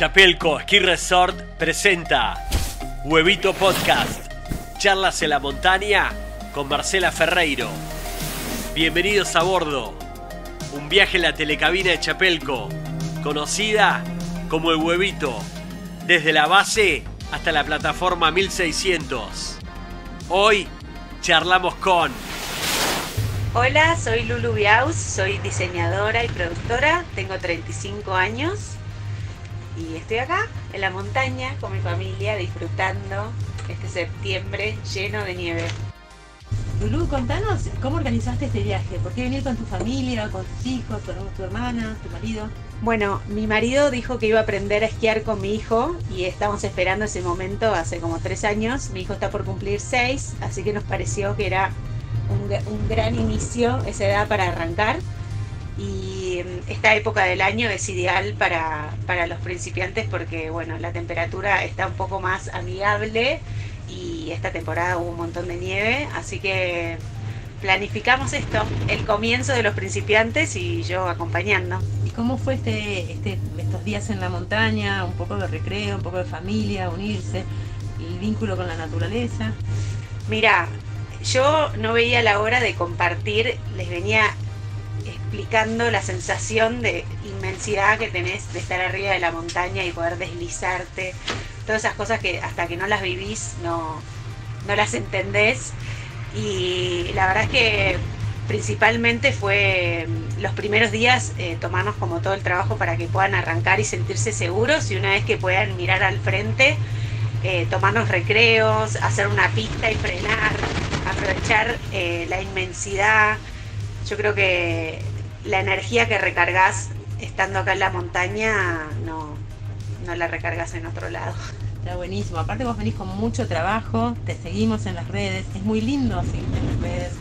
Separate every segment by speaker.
Speaker 1: Chapelco Ski Resort presenta Huevito Podcast. Charlas en la montaña con Marcela Ferreiro. Bienvenidos a bordo. Un viaje en la telecabina de Chapelco, conocida como el Huevito, desde la base hasta la plataforma 1600. Hoy charlamos con
Speaker 2: Hola, soy Lulu Biaus, soy diseñadora y productora, tengo 35 años y estoy acá en la montaña con mi familia disfrutando este septiembre lleno de nieve.
Speaker 3: Lulu, contanos cómo organizaste este viaje. ¿Por qué venir con tu familia, con tus hijos, con tu hermana, tu marido?
Speaker 2: Bueno, mi marido dijo que iba a aprender a esquiar con mi hijo y estamos esperando ese momento hace como tres años. Mi hijo está por cumplir seis, así que nos pareció que era un, gran inicio esa edad para arrancar y mm, esta época del año es ideal para, para, los principiantes porque bueno, la temperatura está un poco más amigable y esta temporada hubo un montón de nieve, así que planificamos esto, el comienzo de los principiantes y yo acompañando.
Speaker 3: ¿Y cómo fue este, este, estos días en la montaña? Un poco de recreo, un poco de familia, unirse, el vínculo con la naturaleza.
Speaker 2: Mira, yo no veía la hora de compartir, les venía explicando la sensación de inmensidad que tenés de estar arriba de la montaña y poder deslizarte, todas esas cosas que hasta que no las vivís no, no las entendés. Y la verdad es que principalmente fue mm, los primeros días eh, tomarnos como todo el trabajo para que puedan arrancar y sentirse seguros y una vez que puedan mirar al frente, eh, tomarnos recreos, hacer una pista y frenar, aprovechar eh, la inmensidad. Yo creo que la energía que recargas estando acá en la montaña no, no la recargas en otro lado.
Speaker 3: Está buenísimo. Aparte vos venís con mucho trabajo, te seguimos en las redes. Es muy lindo seguirte en las redes.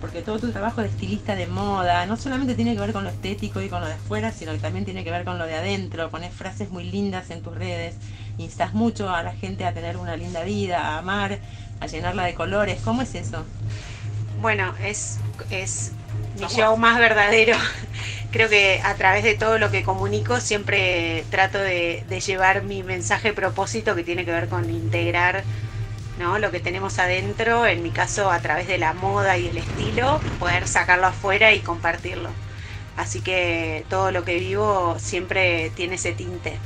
Speaker 3: Porque todo tu trabajo de estilista de moda no solamente tiene que ver con lo estético y con lo de afuera, sino que también tiene que ver con lo de adentro. Pones frases muy lindas en tus redes. Instas mucho a la gente a tener una linda vida, a amar, a llenarla de colores. ¿Cómo es eso?
Speaker 2: Bueno, es, es mi show más verdadero. Creo que a través de todo lo que comunico siempre trato de, llevar mi mensaje propósito que tiene que ver con integrar ¿no? lo que tenemos adentro, en mi caso a través de la moda y el estilo, poder sacarlo afuera y compartirlo. Así que todo lo que vivo siempre tiene ese tinte.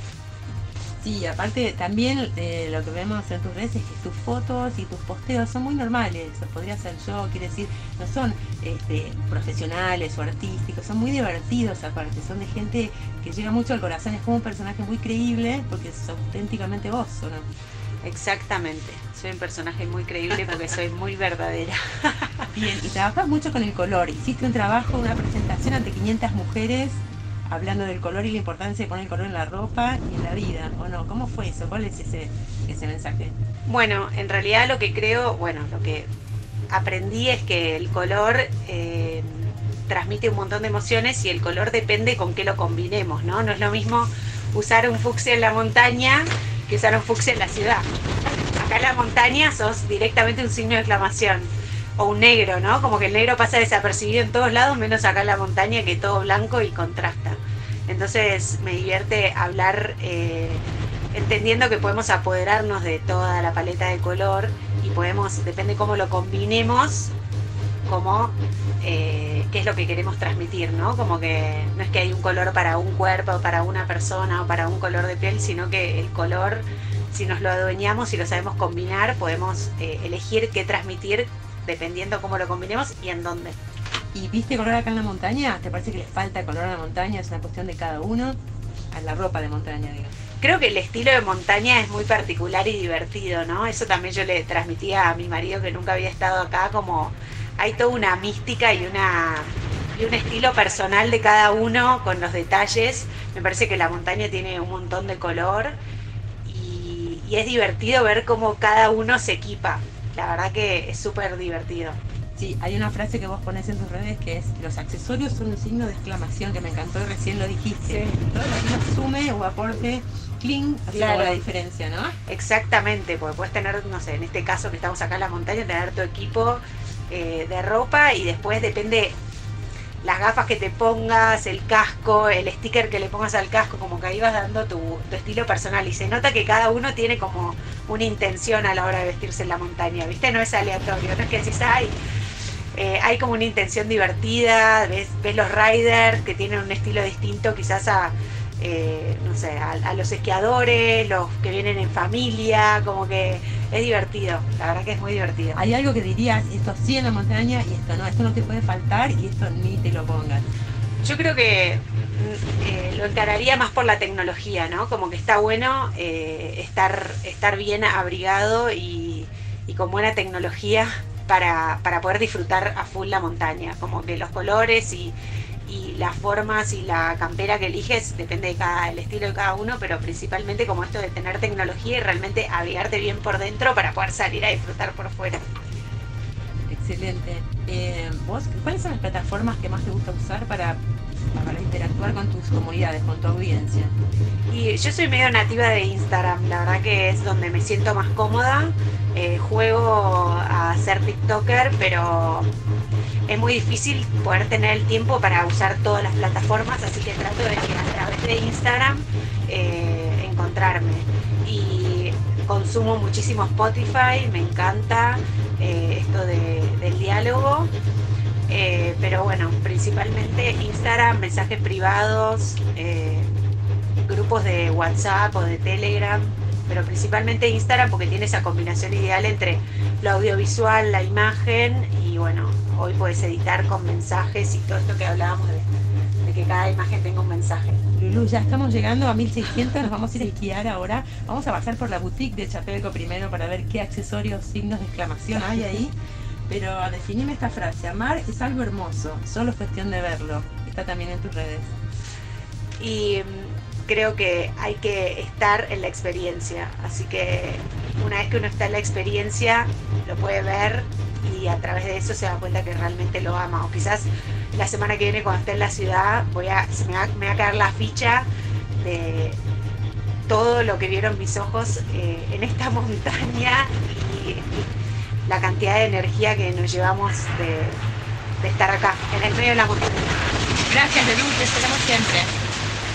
Speaker 3: Sí, aparte también de lo que vemos en tus redes es que tus fotos y tus posteos son muy normales, podría ser yo, quiere decir, no son este, profesionales o artísticos, son muy divertidos aparte, son de gente que llega mucho al corazón, es como un personaje muy creíble porque es auténticamente vos, ¿o no?
Speaker 2: Exactamente, soy un personaje muy creíble porque soy muy verdadera.
Speaker 3: Bien, y trabajas mucho con el color, hiciste un trabajo, una presentación ante 500 mujeres hablando del color y la importancia de poner el color en la ropa y en la vida, ¿o no? ¿Cómo fue eso? ¿Cuál es ese, ese mensaje?
Speaker 2: Bueno, en realidad lo que creo, bueno, lo que aprendí es que el color eh, transmite un montón de emociones y el color depende con qué lo combinemos, ¿no? No es lo mismo usar un fucsia en la montaña que usar un fucsia en la ciudad. Acá en la montaña sos directamente un signo de exclamación o un negro, ¿no? Como que el negro pasa desapercibido en todos lados, menos acá en la montaña, que todo blanco y contrasta. Entonces me divierte hablar eh, entendiendo que podemos apoderarnos de toda la paleta de color y podemos, depende cómo lo combinemos, como eh, qué es lo que queremos transmitir, ¿no? Como que no es que hay un color para un cuerpo, para una persona o para un color de piel, sino que el color, si nos lo adueñamos y lo sabemos combinar, podemos eh, elegir qué transmitir dependiendo cómo lo combinemos y en dónde.
Speaker 3: ¿Y viste color acá en la montaña? ¿Te parece que les falta color a la montaña? Es una cuestión de cada uno. A la ropa de montaña, digamos.
Speaker 2: Creo que el estilo de montaña es muy particular y divertido, ¿no? Eso también yo le transmitía a mi marido que nunca había estado acá, como hay toda una mística y una y un estilo personal de cada uno con los detalles. Me parece que la montaña tiene un montón de color y, y es divertido ver cómo cada uno se equipa la verdad que es súper divertido.
Speaker 3: Sí, hay una frase que vos pones en tus redes que es los accesorios son un signo de exclamación que me encantó y recién lo dijiste. Todo lo que sume o aporte clean hace la diferencia, ¿no?
Speaker 2: Exactamente, porque puedes tener, no sé, en este caso que estamos acá en la montaña, tener tu equipo eh, de ropa y después depende las gafas que te pongas, el casco, el sticker que le pongas al casco, como que ahí vas dando tu, tu, estilo personal. Y se nota que cada uno tiene como una intención a la hora de vestirse en la montaña, ¿viste? No es aleatorio, no es que decís, ay, eh, hay como una intención divertida, ves, ves los riders que tienen un estilo distinto quizás a, eh, no sé, a, los esquiadores, los que vienen en familia, como que es divertido, la verdad que es muy divertido.
Speaker 3: Hay algo que dirías, esto sí en la montaña y esto no, esto no te puede faltar y esto ni te lo pongas.
Speaker 2: Yo creo que mm, eh, lo encararía más por la tecnología, ¿no? Como que está bueno estar, estar bien abrigado y, y con buena tecnología para, poder disfrutar a full la montaña. Como que los colores y, las formas y la campera que eliges depende de cada, el estilo de cada uno, pero principalmente como esto de tener tecnología y realmente abrigarte bien por dentro para poder salir a disfrutar por fuera.
Speaker 3: Excelente. Eh, ¿vos, ¿Cuáles son las plataformas que más te gusta usar para para interactuar con tus comunidades, con tu audiencia?
Speaker 2: Y yo soy medio nativa de Instagram, la verdad que es donde me siento más cómoda. Eh, juego a ser TikToker, pero es muy difícil poder tener el tiempo para usar todas las plataformas, así que trato de que a través de Instagram eh, encontrarme. Y consumo muchísimo Spotify, me encanta eh, esto del diálogo. Eh, pero bueno, principalmente Instagram, mensajes privados, eh, grupos de WhatsApp o de Telegram, pero principalmente Instagram porque tiene esa combinación ideal entre lo audiovisual, la imagen y bueno, hoy puedes editar con mensajes y todo esto que hablábamos de, que cada imagen tenga un mensaje.
Speaker 3: Lulu, ya estamos llegando a 1600, nos vamos a ir a esquiar ahora. Vamos a pasar por la boutique de Chapelco primero para ver qué accesorios, signos de exclamación hay ahí. Pero definime esta frase, amar es algo hermoso, solo es cuestión de verlo. Está también en tus redes.
Speaker 2: Y mm, creo que hay que estar en la experiencia, así que una vez que uno está en la experiencia, lo puede ver y a través de eso se da cuenta que realmente lo ama. O quizás la semana que viene cuando esté en la ciudad voy a, me, va, a caer la ficha de todo lo que vieron mis ojos eh, en esta montaña y, la cantidad de energía que nos llevamos de, estar acá, en el medio de la montaña.
Speaker 3: Gracias, Lelu, te esperamos siempre.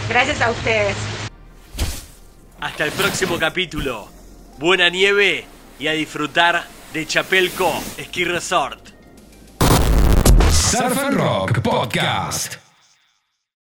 Speaker 2: Gracias a ustedes.
Speaker 1: Hasta el próximo capítulo. Buena nieve y a disfrutar de Chapelco Ski Resort.
Speaker 4: Surf and Rock Podcast.